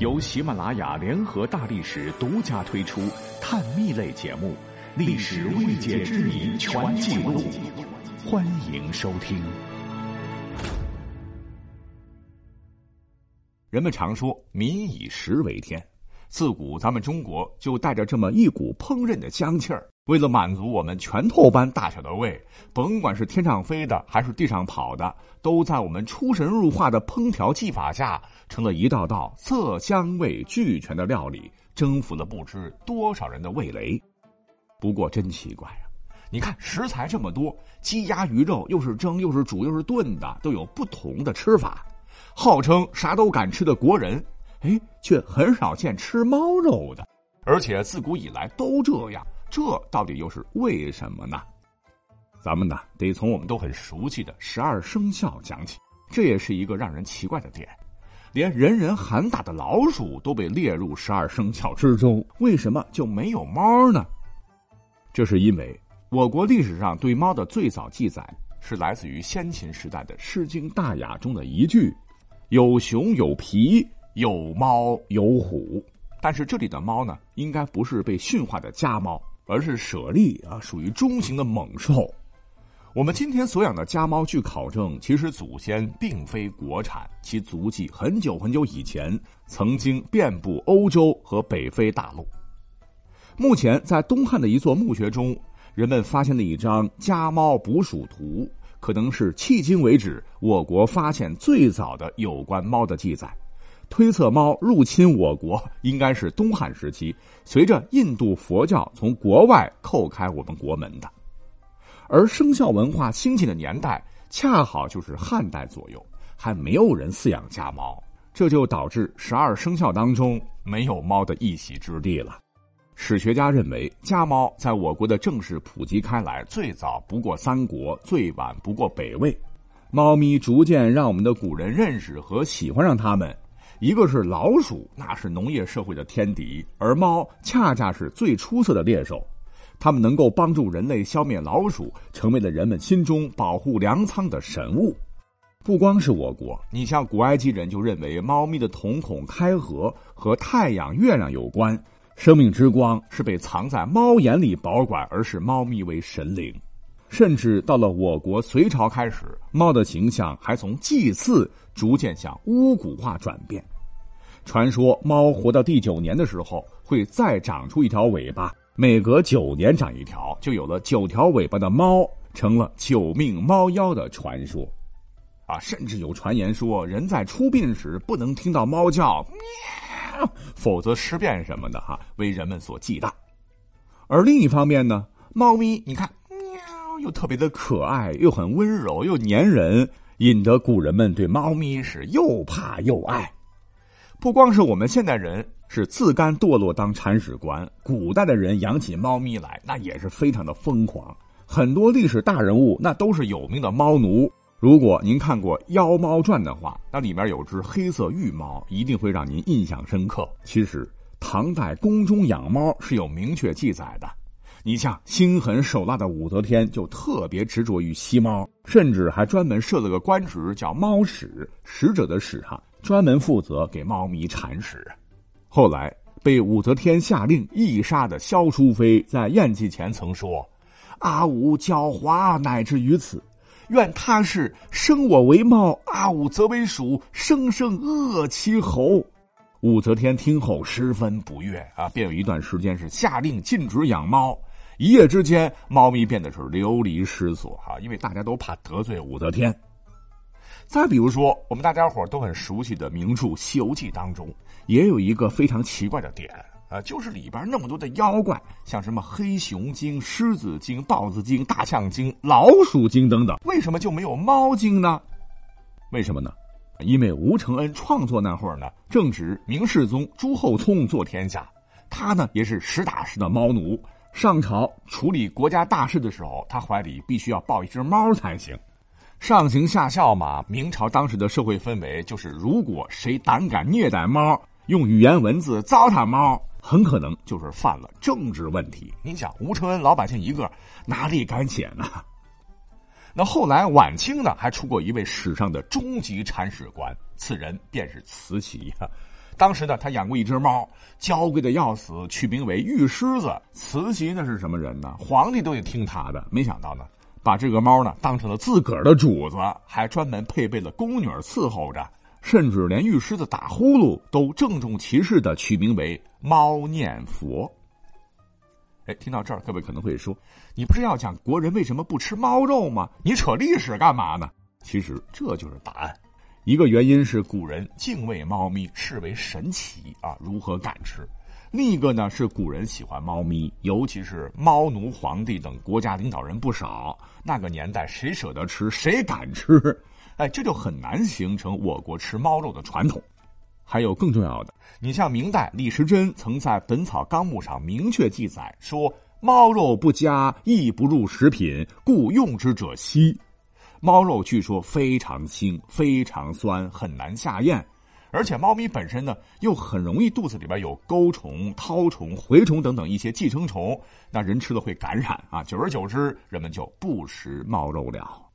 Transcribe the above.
由喜马拉雅联合大历史独家推出探秘类节目《历史未解之谜全记录》，欢迎收听。人们常说“民以食为天”，自古咱们中国就带着这么一股烹饪的香气儿。为了满足我们拳头般大小的胃，甭管是天上飞的还是地上跑的，都在我们出神入化的烹调技法下，成了一道道色香味俱全的料理，征服了不知多少人的味蕾。不过真奇怪呀，你看食材这么多，鸡鸭鱼肉又是蒸又是煮又是炖的，都有不同的吃法。号称啥都敢吃的国人，哎，却很少见吃猫肉的，而且自古以来都这样。这到底又是为什么呢？咱们呢得从我们都很熟悉的十二生肖讲起。这也是一个让人奇怪的点，连人人喊打的老鼠都被列入十二生肖之中，为什么就没有猫呢？这是因为我国历史上对猫的最早记载是来自于先秦时代的《诗经·大雅》中的一句：“有熊有皮，有猫有虎。”但是这里的猫呢，应该不是被驯化的家猫。而是舍利啊，属于中型的猛兽。我们今天所养的家猫，据考证，其实祖先并非国产，其足迹很久很久以前曾经遍布欧洲和北非大陆。目前在东汉的一座墓穴中，人们发现了一张家猫捕鼠图，可能是迄今为止我国发现最早的有关猫的记载。推测猫入侵我国应该是东汉时期，随着印度佛教从国外叩开我们国门的，而生肖文化兴起的年代恰好就是汉代左右，还没有人饲养家猫，这就导致十二生肖当中没有猫的一席之地了。史学家认为，家猫在我国的正式普及开来，最早不过三国，最晚不过北魏。猫咪逐渐让我们的古人认识和喜欢上它们。一个是老鼠，那是农业社会的天敌，而猫恰恰是最出色的猎手，它们能够帮助人类消灭老鼠，成为了人们心中保护粮仓的神物。不光是我国，你像古埃及人就认为猫咪的瞳孔开合和太阳、月亮有关，生命之光是被藏在猫眼里保管，而是猫咪为神灵。甚至到了我国隋朝开始，猫的形象还从祭祀逐渐向巫蛊化转变。传说猫活到第九年的时候会再长出一条尾巴，每隔九年长一条，就有了九条尾巴的猫，成了九命猫妖的传说。啊，甚至有传言说，人在出殡时不能听到猫叫，喵，否则尸变什么的哈，为人们所忌惮。而另一方面呢，猫咪，你看。又特别的可爱，又很温柔，又粘人，引得古人们对猫咪是又怕又爱。不光是我们现代人是自甘堕落当铲屎官，古代的人养起猫咪来，那也是非常的疯狂。很多历史大人物那都是有名的猫奴。如果您看过《妖猫传》的话，那里面有只黑色玉猫，一定会让您印象深刻。其实，唐代宫中养猫是有明确记载的。你像心狠手辣的武则天，就特别执着于吸猫，甚至还专门设了个官职，叫猫使，使者的使哈，专门负责给猫咪铲屎。后来被武则天下令缢杀的萧淑妃，在宴祭前曾说：“阿武狡猾，乃至于此，愿他是生我为猫，阿武则为鼠，生生扼其喉。”武则天听后十分不悦啊，便有一段时间是下令禁止养猫。一夜之间，猫咪变得是流离失所哈，因为大家都怕得罪武则天。再比如说，我们大家伙都很熟悉的名著《西游记》当中，也有一个非常奇怪的点啊，就是里边那么多的妖怪，像什么黑熊精、狮子精、豹子精、大象精、老鼠精等等，为什么就没有猫精呢？为什么呢？因为吴承恩创作那会儿呢，正值明世宗朱厚熜坐天下，他呢也是实打实的猫奴。上朝处理国家大事的时候，他怀里必须要抱一只猫才行。上行下效嘛，明朝当时的社会氛围就是，如果谁胆敢虐待猫，用语言文字糟蹋猫，很可能就是犯了政治问题。你想，吴承恩老百姓一个，哪里敢写呢？那后来晚清呢，还出过一位史上的终极铲屎官，此人便是慈禧呀。当时呢，他养过一只猫，娇贵的要死，取名为玉狮子。慈禧那是什么人呢？皇帝都得听他的。没想到呢，把这个猫呢当成了自个儿的主子，还专门配备了宫女伺候着，甚至连玉狮子打呼噜都郑重其事的取名为猫念佛。哎，听到这儿，各位可能会说，你不是要讲国人为什么不吃猫肉吗？你扯历史干嘛呢？其实这就是答案。一个原因是古人敬畏猫咪，视为神奇啊，如何敢吃？另一个呢是古人喜欢猫咪，尤其是猫奴皇帝等国家领导人不少。那个年代谁舍得吃，谁敢吃？哎，这就很难形成我国吃猫肉的传统。还有更重要的，你像明代李时珍曾在《本草纲目》上明确记载说：“猫肉不加，亦不入食品，故用之者稀。”猫肉据说非常腥、非常酸，很难下咽，而且猫咪本身呢又很容易肚子里边有钩虫、绦虫、蛔虫等等一些寄生虫，那人吃了会感染啊。久而久之，人们就不食猫肉了。